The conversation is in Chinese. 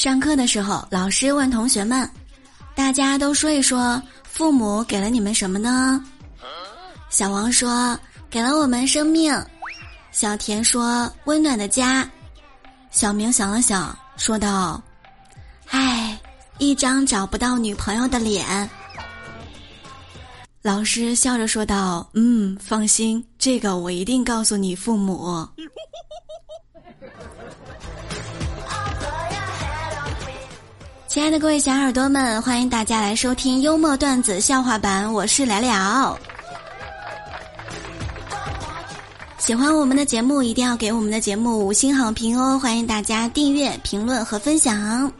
上课的时候，老师问同学们：“大家都说一说，父母给了你们什么呢？”小王说：“给了我们生命。”小田说：“温暖的家。”小明想了想，说道：“唉，一张找不到女朋友的脸。”老师笑着说道：“嗯，放心，这个我一定告诉你父母。”亲爱的各位小耳朵们，欢迎大家来收听幽默段子笑话版，我是聊聊。喜欢我们的节目，一定要给我们的节目五星好评哦！欢迎大家订阅、评论和分享。